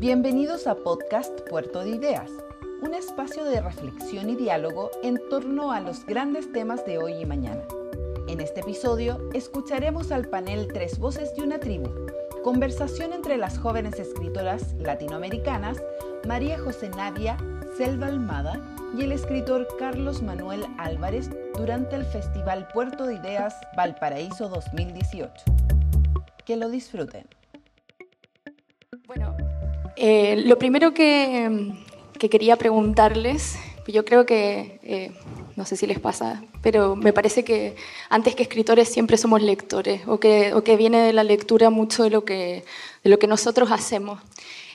Bienvenidos a Podcast Puerto de Ideas, un espacio de reflexión y diálogo en torno a los grandes temas de hoy y mañana. En este episodio escucharemos al panel Tres Voces de una Tribu, conversación entre las jóvenes escritoras latinoamericanas María José Navia, Selva Almada y el escritor Carlos Manuel Álvarez durante el Festival Puerto de Ideas Valparaíso 2018. Que lo disfruten. Eh, lo primero que, quería preguntarles, yo creo que, eh, no sé si les pasa, pero me parece que antes que escritores siempre somos lectores, o que, o que viene de la lectura mucho de lo que, de lo que nosotros hacemos.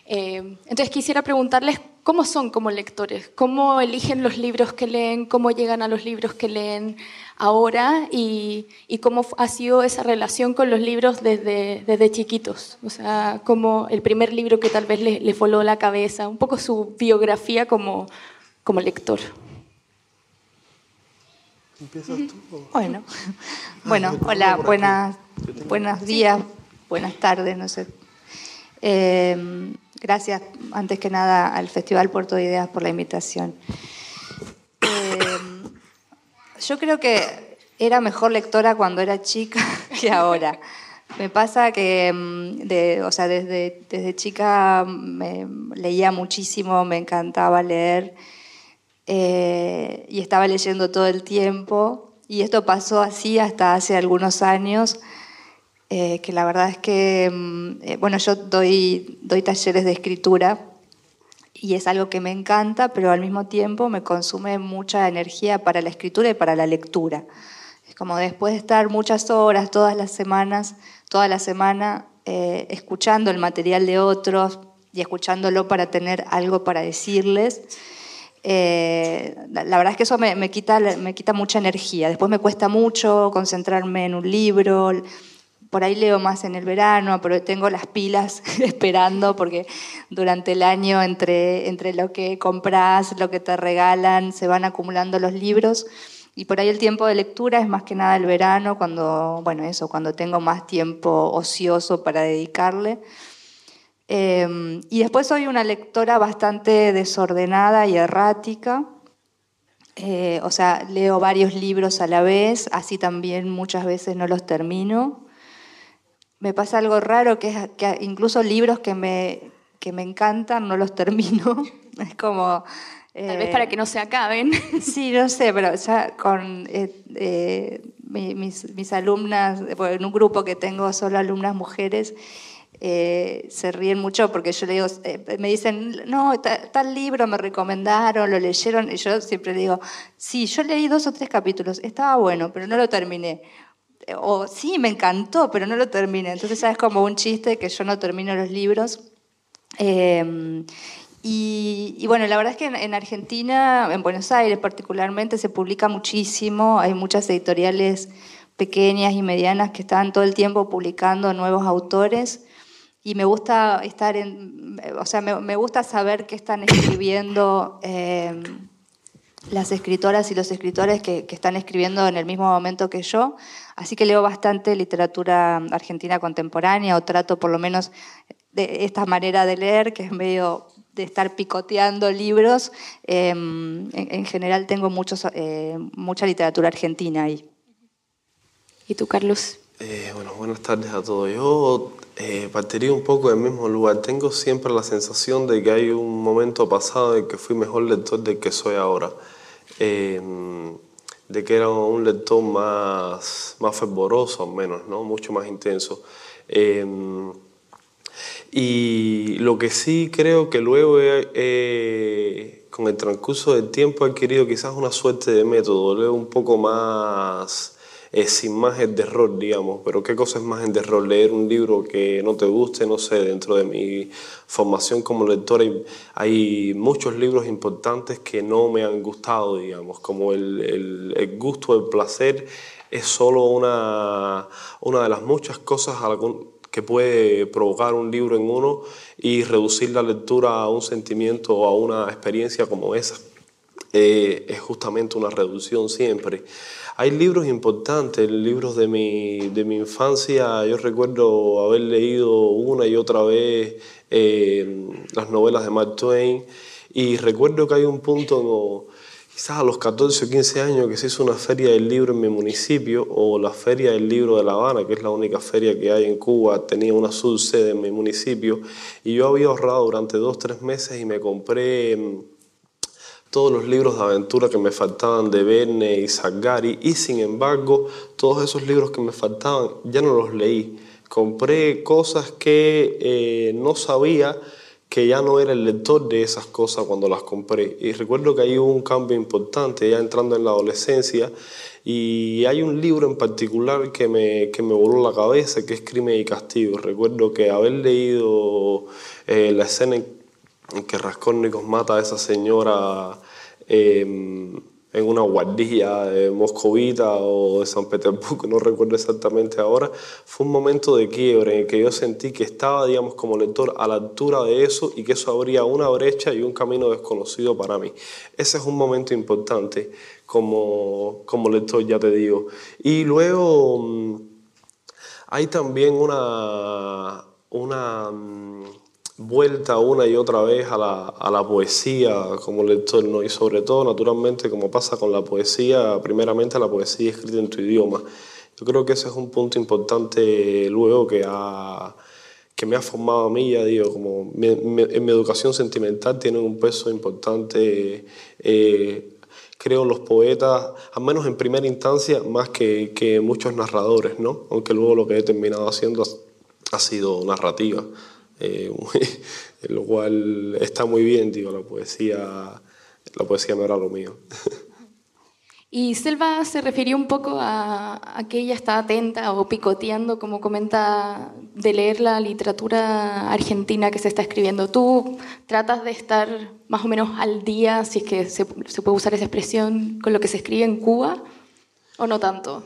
Eh, entonces quisiera preguntarles cómo son como lectores, cómo eligen los libros que leen, cómo llegan a los libros que leen ahora y, cómo ha sido esa relación con los libros desde, desde chiquitos. O sea, como el primer libro que tal vez le, le voló la cabeza, un poco su biografía como, como lector. ¿Empiezas tú? Bueno, bueno hola, buenas, buenos días, buenas tardes, no sé. Eh, Gracias, antes que nada, al Festival Puerto de Ideas por la invitación. Eh, yo creo que era mejor lectora cuando era chica que ahora. Me pasa que, mm, o sea, desde, desde chica me leía muchísimo, me encantaba leer eh, y estaba leyendo todo el tiempo. Y esto pasó así hasta hace algunos años eh, que la verdad es que, mm, eh, bueno, yo doy, doy talleres de escritura y es algo que me encanta, pero al mismo tiempo me consume mucha energía para la escritura y para la lectura. Es como después de estar muchas horas, todas las semanas, toda la semana, eh, escuchando el material de otros y escuchándolo para tener algo para decirles, la, verdad es que eso me, me, quita, me quita mucha energía. Después me cuesta mucho concentrarme en un libro por ahí leo más en el verano, pero tengo las pilas esperando porque durante el año entre, entre lo que compras, lo que te regalan, se van acumulando los libros. Y por ahí el tiempo de lectura es más que nada el verano, cuando, bueno, eso, cuando tengo más tiempo ocioso para dedicarle. Em, y después soy una lectora bastante desordenada y errática. Eh, o sea, leo varios libros a la vez, así también muchas veces no los termino me pasa algo raro, que es que incluso libros que me, que me encantan no los termino. Es como... Tal vez para que no se acaben. Sí, no sé, pero ya con eh, eh, mis, mis, alumnas, en un grupo que tengo solo alumnas mujeres, eh, se ríen mucho porque yo le digo, me dicen, no, tal libro me recomendaron, lo leyeron, y yo siempre digo, sí, yo leí dos o tres capítulos, estaba bueno, pero no lo terminé o sí, me encantó, pero no lo terminé. Entonces es como un chiste que yo no termino los libros. Em, y, bueno, la verdad es que en, Argentina, en Buenos Aires particularmente, se publica muchísimo, hay muchas editoriales pequeñas y medianas que están todo el tiempo publicando nuevos autores y me gusta estar en, o sea, me, gusta saber qué están escribiendo em, las escritoras y los escritores que, que, están escribiendo en el mismo momento que yo. Así que leo bastante literatura argentina contemporánea o trato por lo menos de esta manera de leer, que es medio de estar picoteando libros. Em, en, general tengo muchos, eh, mucha literatura argentina ahí. ¿Y tú, Carlos? Eh, bueno, buenas tardes a todos. Yo eh, partiría un poco del mismo lugar. Tengo siempre la sensación de que hay un momento pasado en que fui mejor lector del que soy ahora. Em, de que era un lector más, más fervoroso, menos, ¿no? mucho más intenso. Em, y lo que sí creo que luego con el transcurso del tiempo he adquirido quizás una suerte de método, leo un poco más sin más el error, digamos. Pero ¿qué cosa es más el error? Leer un libro que no te guste, no sé, dentro de mi formación como lector hay, hay muchos libros importantes que no me han gustado, digamos, como el, el, el gusto, el placer es solo una, una de las muchas cosas que puede provocar un libro en uno y reducir la lectura a un sentimiento o a una experiencia como esa. Eh, es justamente una reducción siempre. Hay libros importantes, libros de mi, de mi infancia. Yo recuerdo haber leído una y otra vez eh, las novelas de Mark Twain y recuerdo que hay un punto, quizás a los 14 o 15 años, que se hizo una feria del libro en mi municipio o la feria del libro de La Habana, que es la única feria que hay en Cuba, tenía una subsede en mi municipio y yo había ahorrado durante dos, tres meses y me compré todos los libros de aventura que me faltaban de Verne y Zagari y sin embargo todos esos libros que me faltaban ya no los leí. Compré cosas que eh, no sabía que ya no era el lector de esas cosas cuando las compré. Y recuerdo que hay un cambio importante ya entrando en la adolescencia y hay un libro en particular que me, que me voló la cabeza, que es Crimen y Castigo. Recuerdo que haber leído eh, la escena en que Raskolnikov mata a esa señora en una guardia de moscovita o de San Petersburgo, no recuerdo exactamente ahora, fue un momento de quiebre en el que yo sentí que estaba, digamos, como lector a la altura de eso y que eso abría una brecha y un camino desconocido para mí. Ese es un momento importante como, como lector, ya te digo. Y luego mm, hay también una... una mm, vuelta una y otra vez a la, a la, poesía como lector, ¿no? y sobre todo, naturalmente, como pasa con la poesía, primeramente la poesía escrita en tu idioma. Yo creo que ese es un punto importante luego que, ha, que me ha formado a mí, ya digo, como en mi educación sentimental tiene un peso importante, eh, creo, los poetas, al menos en primera instancia, más que, que muchos narradores, ¿no? aunque luego lo que he terminado haciendo ha sido narrativa. Eh, lo cual está muy bien, digo, la poesía, la poesía no era lo mío. Y Selva se refirió un poco a, que ella está atenta o picoteando, como comenta, de leer la literatura argentina que se está escribiendo. ¿Tú tratas de estar más o menos al día, si es que se, se puede usar esa expresión, con lo que se escribe en Cuba o no tanto?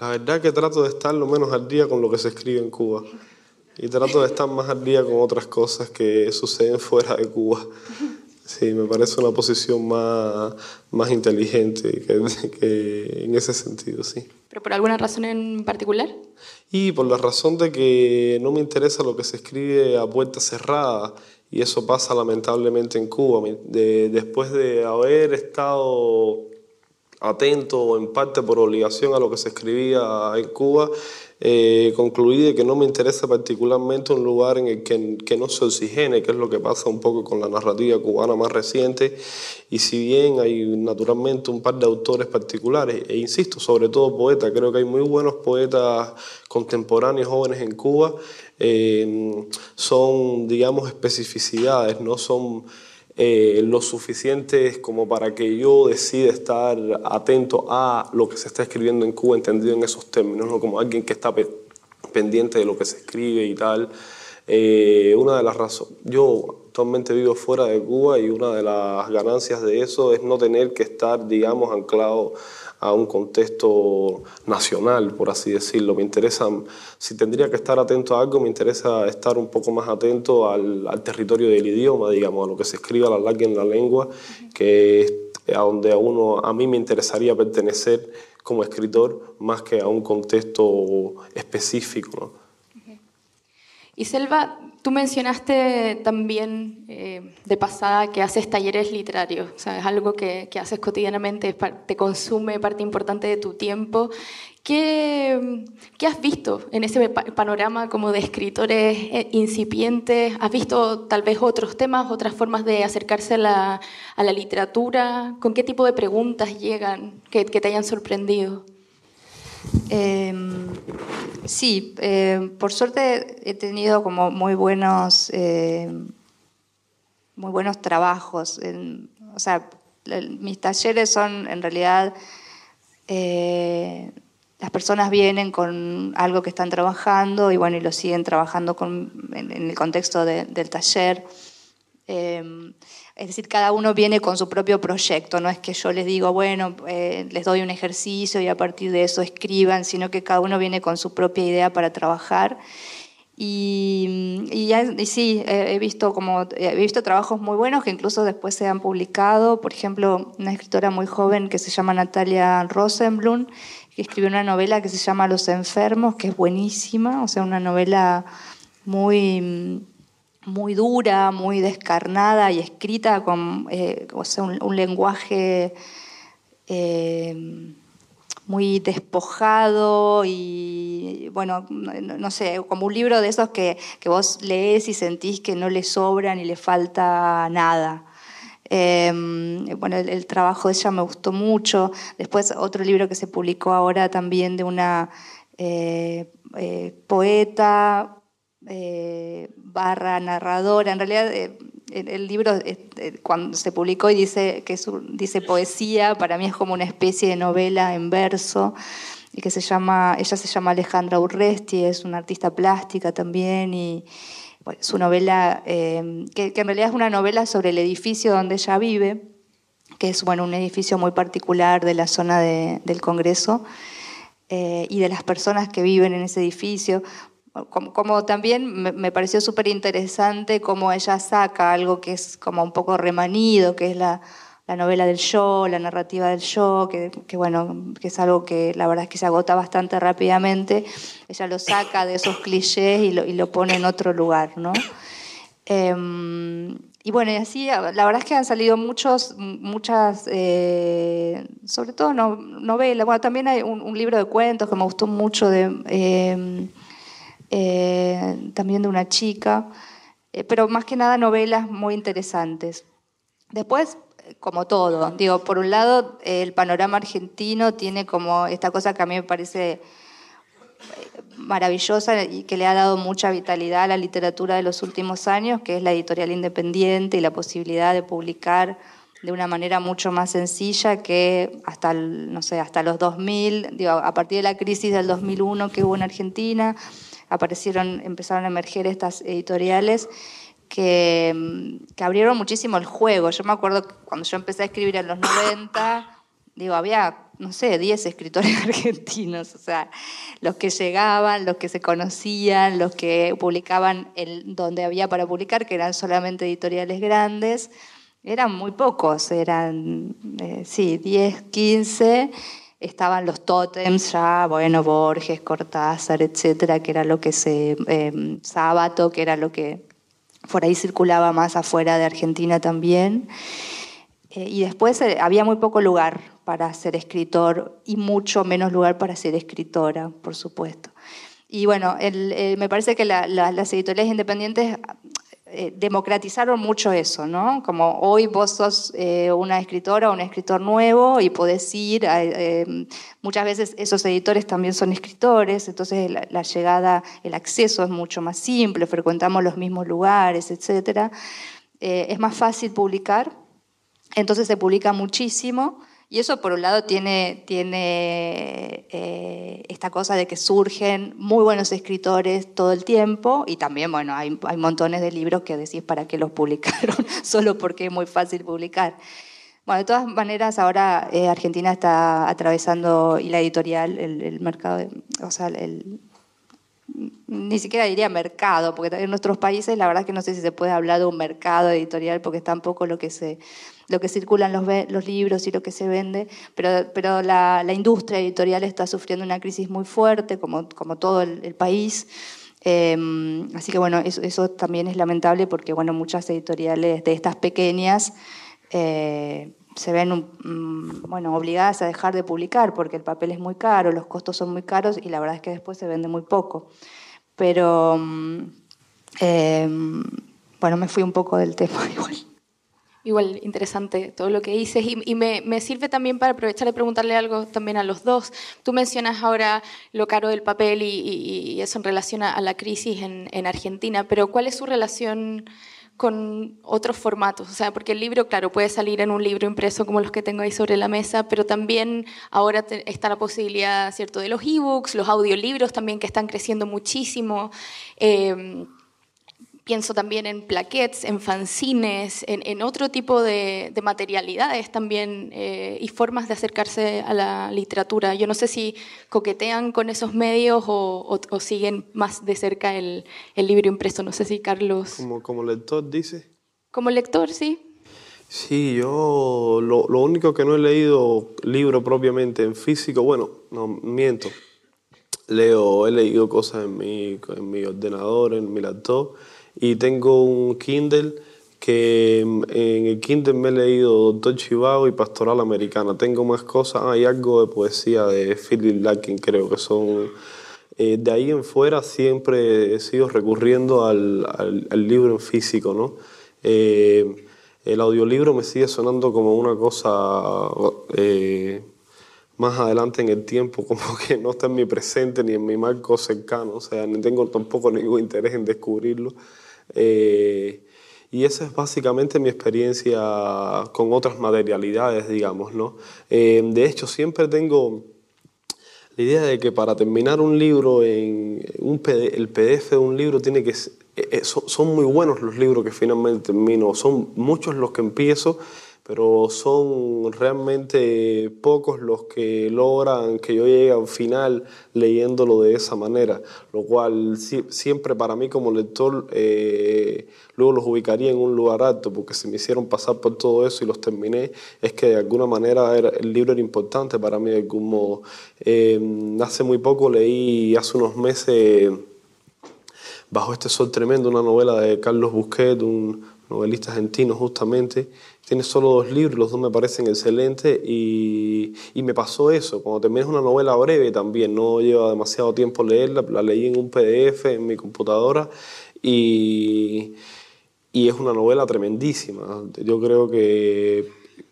La verdad que trato de estar lo menos al día con lo que se escribe en Cuba. Y trato de estar más al día con otras cosas que suceden fuera de Cuba. Sí, me parece una posición más, más inteligente que, que en ese sentido, sí. ¿Pero por alguna razón en particular? Y por la razón de que no me interesa lo que se escribe a puerta cerrada y eso pasa lamentablemente en Cuba. De, después de haber estado atento en parte por obligación a lo que se escribía en Cuba, eh, concluí de que no me interesa particularmente un lugar en el que, que, no se oxigene, que es lo que pasa un poco con la narrativa cubana más reciente, y si bien hay naturalmente un par de autores particulares, e insisto, sobre todo poetas, creo que hay muy buenos poetas contemporáneos jóvenes en Cuba, eh, son, digamos, especificidades, no son eh, lo suficientes como para que yo decida estar atento a lo que se está escribiendo en Cuba, entendido en esos términos, ¿no? como alguien que está pendiente de lo que se escribe y tal. Eh, una de las razones, yo actualmente vivo fuera de Cuba y una de las ganancias de eso es no tener que estar, digamos, anclado a un contexto nacional, por así decirlo. Me interesa, si tendría que estar atento a algo, me interesa estar un poco más atento al, territorio del idioma, digamos, a lo que se escribe a la larga en la lengua, que es a donde a uno, a mí me interesaría pertenecer como escritor, más que a un contexto específico. Y Selva, tú mencionaste también eh, de pasada que haces talleres literarios, o sea, es algo que, que haces cotidianamente, te consume parte importante de tu tiempo. ¿Qué, ¿Qué, has visto en ese panorama como de escritores eh, incipientes? ¿Has visto tal vez otros temas, otras formas de acercarse a la, a la literatura? ¿Con qué tipo de preguntas llegan que, que te hayan sorprendido? Eh, sí, eh, por suerte he tenido como muy buenos, eh, muy buenos trabajos. o sea, mis talleres son en realidad eh, las personas vienen con algo que están trabajando y bueno y lo siguen trabajando con, en, el contexto del taller. Es decir, cada uno viene con su propio proyecto, no es que yo les digo, bueno, eh, les doy un ejercicio y a partir de eso escriban, sino que cada uno viene con su propia idea para trabajar. Y, y, sí, he visto como he visto trabajos muy buenos que incluso después se han publicado. Por ejemplo, una escritora muy joven que se llama Natalia Rosenblum, que escribió una novela que se llama Los enfermos, que es buenísima, o sea, una novela muy muy dura, muy descarnada y escrita con eh, o sea, un, lenguaje eh, muy despojado y, bueno, no, sé, como un libro de esos que, que, vos lees y sentís que no le sobra ni le falta nada. Em, bueno, el, trabajo de ella me gustó mucho. Después otro libro que se publicó ahora también de una eh, poeta eh, barra narradora. En realidad el, libro cuando se publicó y dice que dice poesía, para mí es como una especie de novela en verso y que se llama, ella se llama Alejandra Urresti, es una artista plástica también y su novela, em, que, en realidad es una novela sobre el edificio donde ella vive, que es bueno, un edificio muy particular de la zona del Congreso eh, y de las personas que viven en ese edificio. Como, también me, pareció súper interesante cómo ella saca algo que es como un poco remanido, que es la, novela del show, la narrativa del show, que, bueno, que es algo que la verdad es que se agota bastante rápidamente. Ella lo saca de esos clichés y lo, pone en otro lugar, ¿no? Em, y bueno, y así, la verdad es que han salido muchos, muchas, eh, sobre todo novelas. Bueno, también hay un, libro de cuentos que me gustó mucho de em, eh, también de una chica, eh, pero más que nada novelas muy interesantes. Después, como todo, digo, por un lado, el panorama argentino tiene como esta cosa que a mí me parece eh, maravillosa y que le ha dado mucha vitalidad a la literatura de los últimos años, que es la editorial independiente y la posibilidad de publicar de una manera mucho más sencilla que hasta, no sé, hasta los 2000, digo, a partir de la crisis del 2001 que hubo en Argentina, aparecieron, empezaron a emerger estas editoriales que, mm, que, abrieron muchísimo el juego. Yo me acuerdo cuando yo empecé a escribir en los 90, digo, había, no sé, 10 escritores argentinos, o sea, los que llegaban, los que se conocían, los que publicaban el, donde había para publicar, que eran solamente editoriales grandes, eran muy pocos, eran, eh, sí, 10, 15 estaban los tótems ya, bueno, Borges, Cortázar, etcétera, que era lo que se. Eh, Sábato, que era lo que por ahí circulaba más afuera de Argentina también. Eh, y después eh, había muy poco lugar para ser escritor y mucho menos lugar para ser escritora, por supuesto. Y bueno, me parece que las editoriales independientes eh, democratizaron mucho eso, ¿no? Como hoy vos sos eh, una escritora o un escritor nuevo y podés ir, eh, muchas veces esos editores también son escritores, entonces la, llegada, el acceso es mucho más simple, frecuentamos los mismos lugares, etc. es más fácil publicar, entonces se publica muchísimo y eso por un lado tiene, eh, esta cosa de que surgen muy buenos escritores todo el tiempo y también, bueno, hay, montones de libros que decís para qué los publicaron, solo porque es muy fácil publicar. Bueno, de todas maneras, ahora eh, Argentina está atravesando, y la editorial, el, mercado, o sea, ni siquiera diría mercado, porque en nuestros países la verdad que no sé si se puede hablar de un mercado editorial, porque es tampoco lo que se lo que circulan los, libros y lo que se vende, pero, pero la, industria editorial está sufriendo una crisis muy fuerte, como, como todo el, país. Em, así que bueno, eso, eso, también es lamentable porque bueno, muchas editoriales de estas pequeñas eh, se ven mm, bueno, obligadas a dejar de publicar porque el papel es muy caro, los costos son muy caros y la verdad es que después se vende muy poco. Pero mm, em, bueno, me fui un poco del tema igual. Igual interesante todo lo que dices y, me, sirve también para aprovechar de preguntarle algo también a los dos. Tú mencionas ahora lo caro del papel y, eso en relación a, la crisis en, Argentina, pero ¿cuál es su relación con otros formatos? O sea, porque el libro, claro, puede salir en un libro impreso como los que tengo ahí sobre la mesa, pero también ahora está la posibilidad, ¿cierto?, de los ebooks, los audiolibros también que están creciendo muchísimo. Eh, pienso también en plaquettes, en fanzines, en, otro tipo de, materialidades también eh, y formas de acercarse a la literatura. Yo no sé si coquetean con esos medios o, siguen más de cerca el, libro impreso. No sé si Carlos... Como, como lector, dice. Como lector, sí. Sí, yo lo, lo único que no he leído libro propiamente en físico, bueno, no miento. Leo, he leído cosas en mi, en mi ordenador, en mi laptop y tengo un Kindle que en el Kindle me he leído Doctor Chivago y Pastoral Americana. Tengo más cosas, hay algo de poesía de Philip Larkin, creo que son... Eh, de ahí en fuera siempre he sido recurriendo al, al, libro en físico, ¿no? Eh, el audiolibro me sigue sonando como una cosa eh, más adelante en el tiempo, como que no está en mi presente ni en mi marco cercano, o sea, ni tengo tampoco ningún interés en descubrirlo. Eh, y esa es básicamente mi experiencia con otras materialidades, digamos, ¿no? Eh, de hecho, siempre tengo la idea de que para terminar un libro, en un el PDF de un libro tiene que... Eh, son muy buenos los libros que finalmente termino, son muchos los que empiezo pero son realmente pocos los que logran que yo llegue al final leyéndolo de esa manera, lo cual siempre para mí como lector eh, luego los ubicaría en un lugar alto, porque si me hicieron pasar por todo eso y los terminé, es que de alguna manera el libro era importante para mí de algún modo. Eh, hace muy poco leí, hace unos meses, Bajo este sol tremendo, una novela de Carlos Busquet, un novelista argentino justamente, tiene solo dos libros, los dos me parecen excelentes y, y, me pasó eso, cuando terminé una novela breve también, no lleva demasiado tiempo leerla, la leí en un PDF en mi computadora y, y es una novela tremendísima. Yo creo que,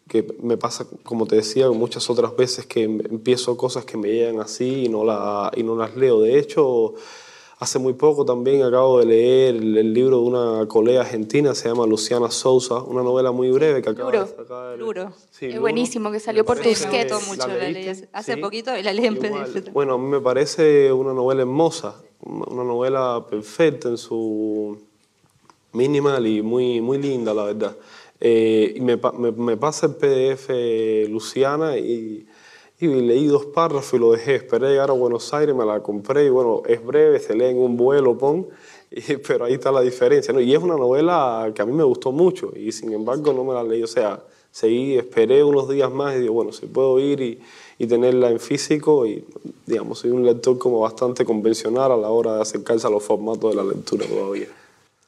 que, me pasa, como te decía, muchas otras veces que empiezo cosas que me llegan así y no, la, y no las leo. De hecho, Hace muy poco también acabo de leer el, libro de una colega argentina, se llama Luciana Sousa, una novela muy breve que acaba de sacar. Luro. es buenísimo, que salió por Tusquets. mucho, la, leí hace poquito y la leí en PDF. Bueno, a mí me parece una novela hermosa, una novela perfecta en su minimal y muy, muy linda, la verdad. Eh, y me, me, me, pasa el PDF Luciana y y leí dos párrafos y lo dejé. Esperé llegar a Buenos Aires, me la compré y bueno, es breve, se lee en un vuelo, pon, pero ahí está la diferencia. ¿no? Y es una novela que a mí me gustó mucho y sin embargo no me la leí. O sea, seguí, esperé unos días más y digo, bueno, si puedo ir y, y tenerla en físico y digamos, soy un lector como bastante convencional a la hora de acercarse a los formatos de la lectura todavía.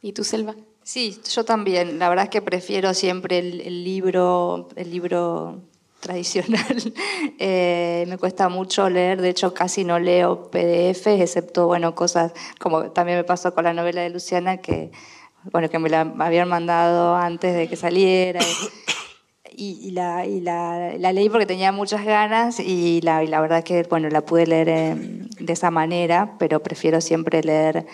¿Y tú, Selva? Sí, yo también. La verdad es que prefiero siempre el, el libro, el libro tradicional. Eh, me cuesta mucho leer, de hecho casi no leo PDFs, excepto bueno, cosas como también me pasó con la novela de Luciana, que, bueno, que me la habían mandado antes de que saliera. Y, la, y la, la, leí porque tenía muchas ganas y la, y la verdad que bueno, la pude leer de esa manera, pero prefiero siempre leer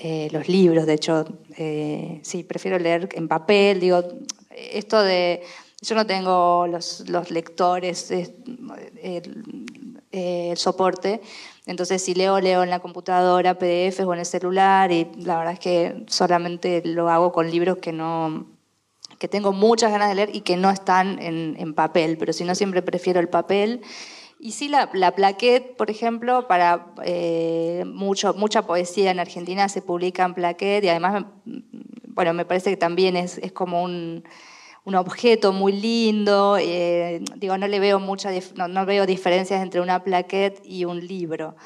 eh, los libros. De hecho, eh, sí, prefiero leer en papel. Digo, esto de yo no tengo los, los lectores, el, soporte, entonces si leo, leo en la computadora, PDF o en el celular y la verdad es que solamente lo hago con libros que no que tengo muchas ganas de leer y que no están en, papel, pero si no siempre prefiero el papel. Y sí, la, la plaquette, por ejemplo, para eh, mucho, mucha poesía en Argentina se publica en plaquette y además, bueno, me parece que también es, es como un un objeto muy lindo. Eh, digo, no le veo mucha, no, veo diferencias entre una plaquette y un libro.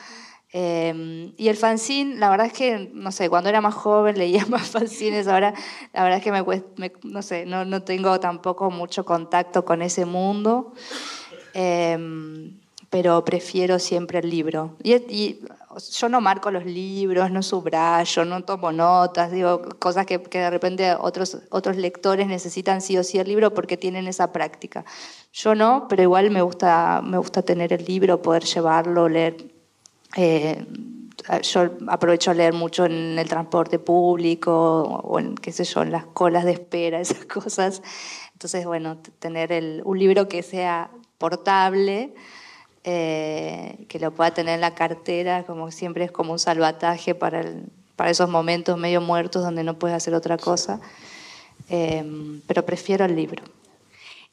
Eh, y el fanzine, la verdad es que, no sé, cuando era más joven leía más fanzines, ahora la verdad es que me, no sé, no, no, tengo tampoco mucho contacto con ese mundo. Eh, pero prefiero siempre el libro. Y, yo no marco los libros, no subrayo, no tomo notas, digo cosas que, que, de repente otros, otros lectores necesitan sí o sí el libro porque tienen esa práctica. Yo no, pero igual me gusta, me gusta tener el libro, poder llevarlo, leer. Eh, yo aprovecho a leer mucho en el transporte público o en, qué sé yo, en las colas de espera, esas cosas. Entonces, bueno, tener el, un libro que sea portable, eh, que lo pueda tener en la cartera, como siempre es como un salvataje para el, para esos momentos medio muertos donde no puedes hacer otra cosa. Em, pero prefiero el libro.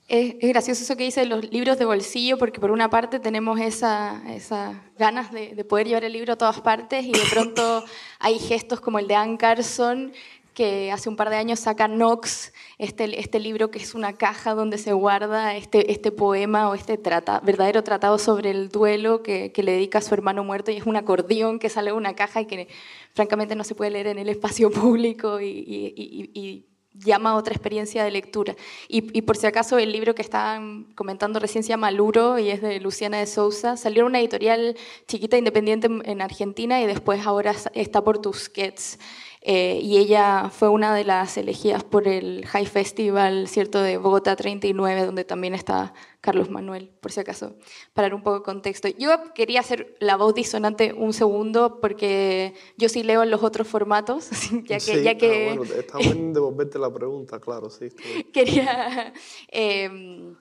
Es, gracioso eso que dice de los libros de bolsillo, porque por una parte tenemos esas esa ganas de, de, poder llevar el libro a todas partes y de pronto hay gestos como el de Anne Carson, que hace un par de años saca Knox, este, este libro que es una caja donde se guarda este, este poema o este trata, verdadero tratado sobre el duelo que, que le dedica a su hermano muerto y es un acordeón que sale de una caja y que francamente no se puede leer en el espacio público y, llama otra experiencia de lectura. Y, por si acaso el libro que estaban comentando recién se llama Luro y es de Luciana de Sousa. Salió en una editorial chiquita independiente en Argentina y después ahora está por Tusquets. Eh, y ella fue una de las elegidas por el High Festival, ¿cierto?, de Bogotá 39, donde también está Carlos Manuel, por si acaso, para dar un poco de contexto. Yo quería hacer la voz disonante un segundo, porque yo sí leo en los otros formatos, ya que... ya que ah, bueno, está bien devolverte la pregunta, claro, sí. quería... Eh,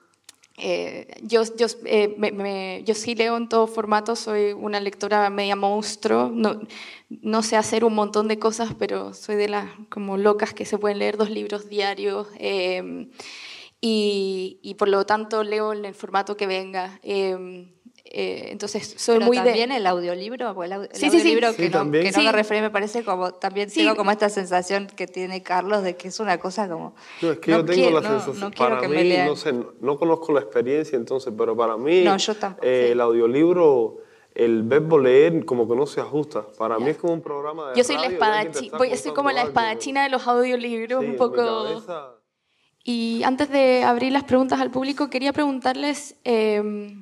eh, yo, yo, eh, me, yo, sí leo en todo formato, soy una lectora media monstruo, no, no, sé hacer un montón de cosas, pero soy de las como locas que se pueden leer dos libros diarios eh, y, y, por lo tanto leo en el formato que venga. Eh, entonces soy Pero muy también de... el audiolibro, el, el sí, audiolibro sí, que, no, que no me refiere, me parece como, también tengo como esta sensación que tiene Carlos de que es una cosa como... No, es que yo tengo la sensación, para mí, no sé, no, conozco la experiencia entonces, pero para mí yo tampoco, eh, el audiolibro el verbo leer como que no se ajusta. Para mí es como un programa de Yo soy radio, la espadachina, soy como la espadachina de los audiolibros, sí, un poco... Y antes de abrir las preguntas al público, quería preguntarles... Eh,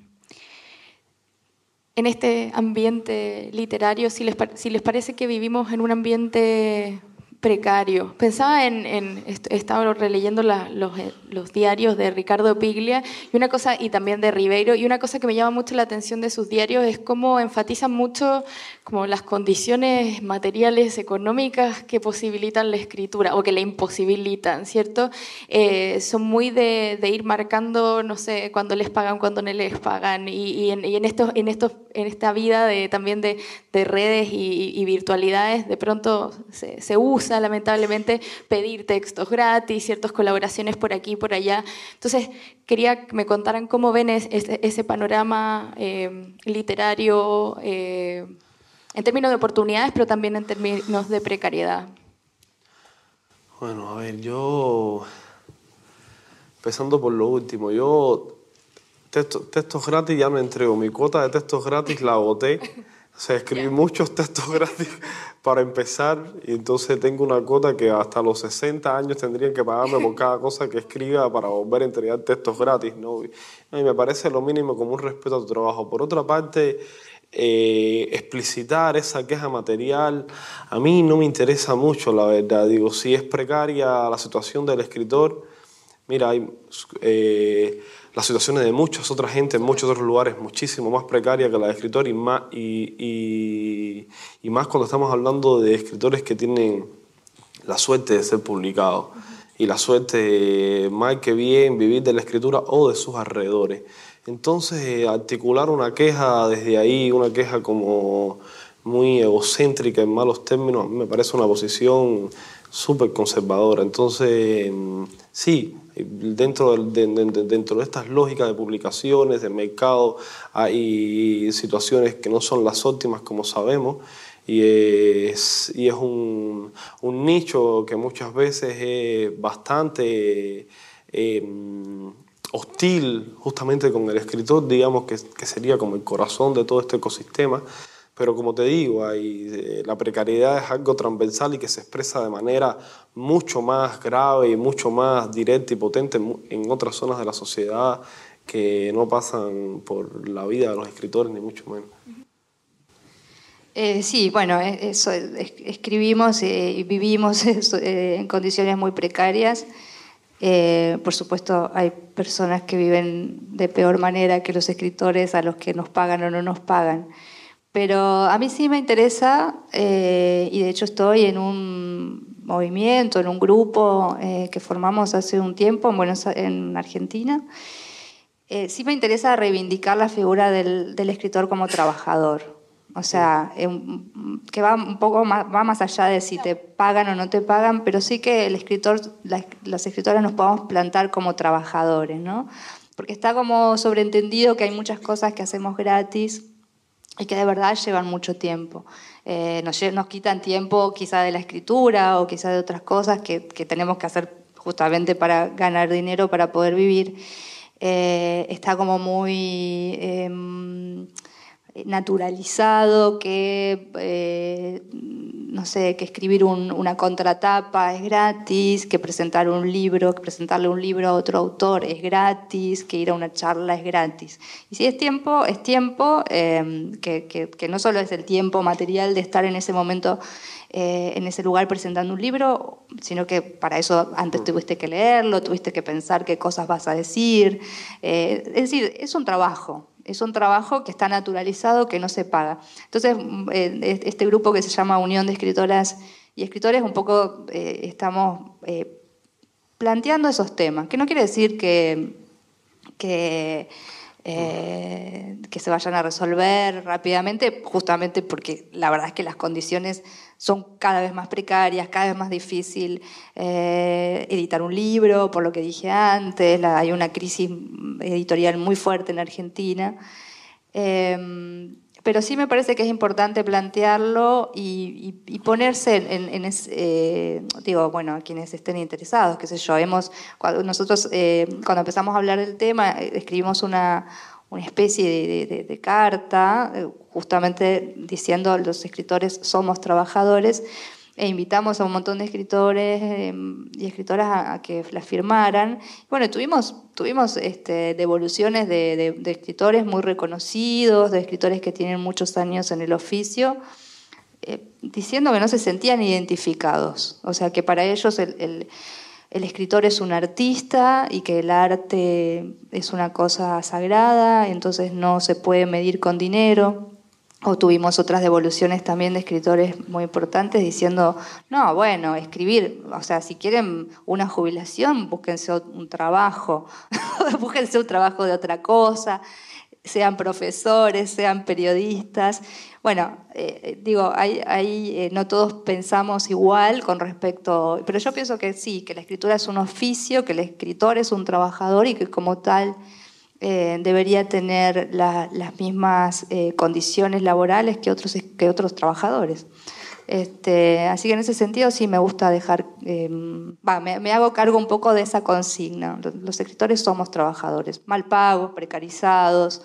en este ambiente literario, si les, si les parece que vivimos en un ambiente precario. Pensaba en, en estaba releyendo los, eh, los, diarios de Ricardo Piglia y una cosa, y también de Ribeiro, y una cosa que me llama mucho la atención de sus diarios es cómo enfatizan mucho como las condiciones materiales, económicas que posibilitan la escritura o que la imposibilitan, ¿cierto? Eh, son muy de, ir marcando, no sé, cuándo les pagan, cuándo no les pagan, y, en, esta vida también de, de redes y, virtualidades, de pronto se usa lamentablemente, pedir textos gratis, ciertas colaboraciones por aquí y por allá. Entonces, quería que me contaran cómo ven ese, panorama eh, literario eh, en términos de oportunidades, pero también en términos de precariedad. Bueno, a ver, yo, empezando por lo último, yo textos, textos gratis ya no entrego, mi cuota de textos gratis la agoté. O sea, escribí muchos textos gratis para empezar y entonces tengo una cuota que hasta los 60 años tendrían que pagarme por cada cosa que escriba para volver a entregar textos gratis, ¿no? Y me parece lo mínimo como un respeto a tu trabajo. Por otra parte, eh, explicitar esa queja material a mí no me interesa mucho, la verdad. Digo, si es precaria la situación del escritor, mira, hay... Eh, las situaciones de muchas otras gente en muchos otros lugares muchísimo más precaria que la de escritor y más, y, más cuando estamos hablando de escritores que tienen la suerte de ser publicados y la suerte, mal que bien, vivir de la escritura o de sus alrededores. Entonces, eh, articular una queja desde ahí, una queja como muy egocéntrica en malos términos, me parece una posición súper conservadora. Entonces, sí, dentro de, dentro de estas lógicas de publicaciones, de mercado, hay situaciones que no son las óptimas, como sabemos, y es, y es un, un nicho que muchas veces es bastante em, hostil justamente con el escritor, digamos que, que sería como el corazón de todo este ecosistema. Pero como te digo, eh, la precariedad es algo transversal y que se expresa de manera mucho más grave y mucho más directa y potente en, otras zonas de la sociedad que no pasan por la vida de los escritores, ni mucho menos. Eh, sí, bueno, eh, eso, escribimos y vivimos en condiciones muy precarias. por supuesto, hay personas que viven de peor manera que los escritores a los que nos pagan o no nos pagan. Pero a mí sí me interesa, eh, y de hecho estoy en un movimiento, en un grupo eh, que formamos hace un tiempo en, Buenos, en Argentina. Eh, sí me interesa reivindicar la figura del, del, escritor como trabajador. O sea, que va un poco más, va más allá de si te pagan o no te pagan, pero sí que el escritor, las, escritoras nos podemos plantar como trabajadores, ¿no? Porque está como sobreentendido que hay muchas cosas que hacemos gratis y que de verdad llevan mucho tiempo. Eh, nos, nos, quitan tiempo quizá de la escritura o quizá de otras cosas que, tenemos que hacer justamente para ganar dinero, para poder vivir. Eh, está como muy... Em, naturalizado que, eh, no sé, que escribir una contratapa es gratis, que presentar un libro, que presentarle un libro a otro autor es gratis, que ir a una charla es gratis. Y si es tiempo, es tiempo, eh, que, no solo es el tiempo material de estar en ese momento eh, en ese lugar presentando un libro, sino que para eso antes tuviste que leerlo, tuviste que pensar qué cosas vas a decir. es decir, es un trabajo, es un trabajo que está naturalizado, que no se paga. Entonces, eh, este grupo que se llama Unión de Escritoras y Escritores, un poco eh, estamos eh, planteando esos temas, que no quiere decir que, que eh, que se vayan a resolver rápidamente, justamente porque la verdad es que las condiciones son cada vez más precarias, cada vez más difícil eh, editar un libro, por lo que dije antes, hay una crisis editorial muy fuerte en Argentina. Eh, pero sí me parece que es importante plantearlo y, ponerse en, en, digo, bueno, a quienes estén interesados, qué sé yo, hemos, nosotros cuando empezamos a hablar del tema, escribimos una, una especie de, carta, eh, justamente diciendo los escritores somos trabajadores, e invitamos a un montón de escritores em, y escritoras a, que la firmaran. Bueno, tuvimos, tuvimos este, devoluciones de, escritores muy reconocidos, de escritores que tienen muchos años en el oficio, eh, diciendo que no se sentían identificados, o sea, que para ellos el el escritor es un artista y que el arte es una cosa sagrada, entonces no se puede medir con dinero. O tuvimos otras devoluciones también de escritores muy importantes diciendo, no, bueno, escribir, o sea, si quieren una jubilación, búsquense un trabajo, búsquense un trabajo de otra cosa sean profesores, sean periodistas. Bueno, eh, digo, hay, eh, no todos pensamos igual con respecto, pero yo pienso que sí, que la escritura es un oficio, que el escritor es un trabajador y que como tal eh, debería tener las mismas condiciones laborales que otros, que otros trabajadores. Este, así que en ese sentido sí me gusta dejar, me, me, hago cargo un poco de esa consigna. Los escritores somos trabajadores, mal pagos, precarizados,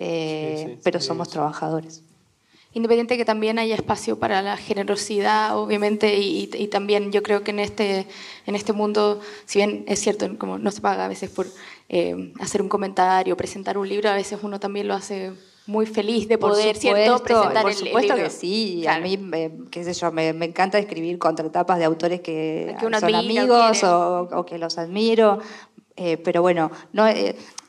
eh, pero somos trabajadores. Independiente que también haya espacio para la generosidad, obviamente, y, también yo creo que en este, en este mundo, si bien es cierto, como no se paga a veces por eh, hacer un comentario, presentar un libro, a veces uno también lo hace muy feliz de poder, ¿cierto? Presentar por supuesto que sí, a mí, qué sé yo, me, encanta escribir contratapas de autores que, son amigos o, que los admiro, eh, pero bueno, no,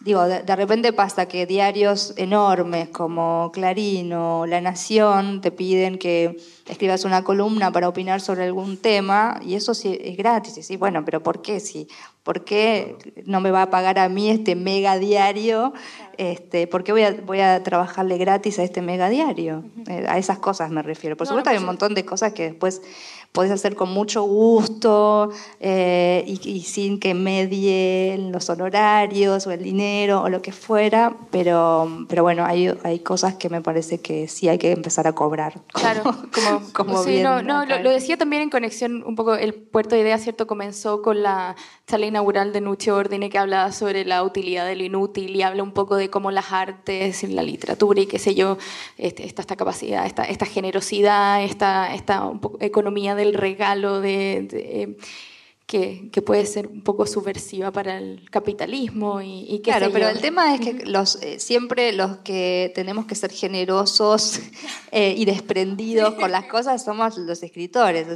digo, de, repente pasa que diarios enormes como Clarín o La Nación te piden que escribas una columna para opinar sobre algún tema y eso sí es gratis. Y sí, bueno, pero ¿por qué? Sí, ¿Por qué no me va a pagar a mí este mega diario? Este, ¿Por qué voy a, voy a trabajarle gratis a este mega diario? Eh, a esas cosas me refiero. Por supuesto hay un montón de cosas que después podés hacer con mucho gusto eh, y, sin que medien los honorarios o el dinero o lo que fuera, pero, pero bueno, hay, hay cosas que me parece que sí hay que empezar a cobrar. Claro, como, como sí, no, no lo, decía también en conexión un poco, el Puerto de Idea, ¿cierto? Comenzó con la charla inaugural de Nuche Ordine que hablaba sobre la utilidad de lo inútil y habla un poco de cómo las artes, la literatura y qué sé yo, este, esta, esta capacidad, esta, esta generosidad, esta, esta economía del regalo de, que, que, puede ser un poco subversiva para el capitalismo y, y Claro, pero el tema es que los, eh, siempre los que tenemos que ser generosos eh, y desprendidos con las cosas somos los escritores,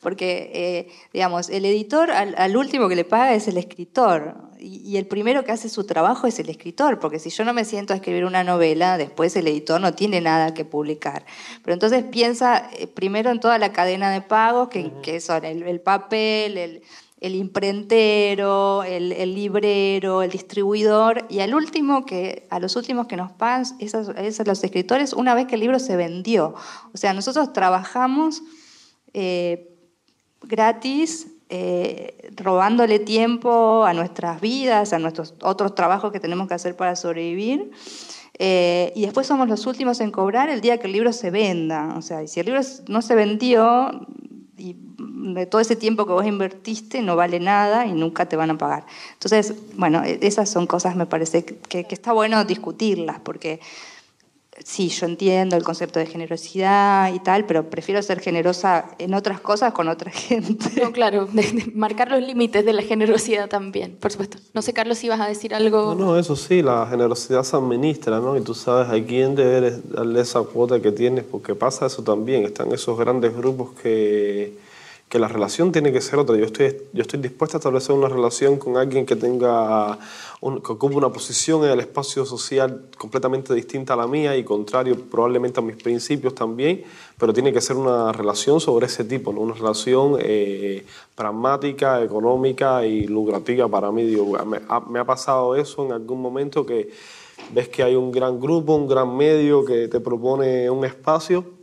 porque, eh, digamos, el editor al, al, último que le paga es el escritor y, el primero que hace su trabajo es el escritor, porque si yo no me siento a escribir una novela, después el editor no tiene nada que publicar. Pero entonces piensa primero en toda la cadena de pagos, que, que son el, el papel, el el imprentero, el, librero, el distribuidor, y al último que, a los últimos que nos pagan esos, esos los escritores una vez que el libro se vendió. O sea, nosotros trabajamos eh, gratis, eh, robándole tiempo a nuestras vidas, a nuestros otros trabajos que tenemos que hacer para sobrevivir. Eh, y después somos los últimos en cobrar el día que el libro se venda. O sea, y si el libro no se vendió, y de todo ese tiempo que vos invertiste no vale nada y nunca te van a pagar. Entonces, bueno, e-, esas son cosas, me parece, que, que está bueno discutirlas, porque sí, yo entiendo el concepto de generosidad y tal, pero prefiero ser generosa en otras cosas con otra gente. No, claro, marcar los límites de la generosidad también, por supuesto. No sé, Carlos, si vas a decir algo. No, no, eso sí, la generosidad se administra, ¿no? Y tú sabes a quién debes darle esa cuota que tienes, porque pasa eso también. Están esos grandes grupos que que la relación tiene que ser otra. Yo estoy, yo estoy dispuesta a establecer una relación con alguien que tenga que ocupe una posición en el espacio social completamente distinta a la mía y contrario probablemente a mis principios también, pero tiene que ser una relación sobre ese tipo, ¿no? una relación eh, pragmática, económica y lucrativa para mí. me, ha, me ha pasado eso en algún momento que ves que hay un gran grupo, un gran medio que te propone un espacio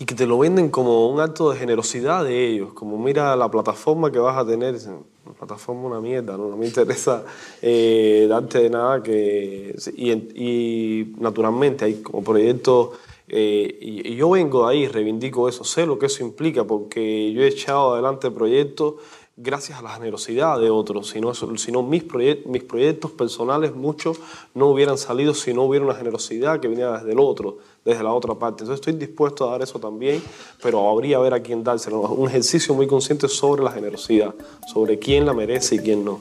y que te lo venden como un acto de generosidad de ellos, como mira la plataforma que vas a tener, la plataforma una mierda, no, me interesa eh, darte de nada que... Y, y naturalmente hay como proyectos, eh, y, yo vengo de ahí, reivindico eso, sé lo que eso implica, porque yo he echado adelante proyectos gracias a la generosidad de otros, si no, si no mis, proyectos personales, muchos no hubieran salido si no hubiera una generosidad que venía desde el otro, desde la otra parte. Entonces estoy dispuesto a dar eso también, pero habría a ver a quién dárselo. Un ejercicio muy consciente sobre la generosidad, sobre quién la merece y quién no.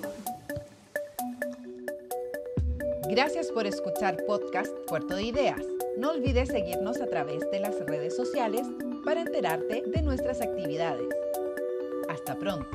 Gracias por escuchar podcast Puerto de Ideas. No olvides seguirnos a través de las redes sociales para enterarte de nuestras actividades. Hasta pronto.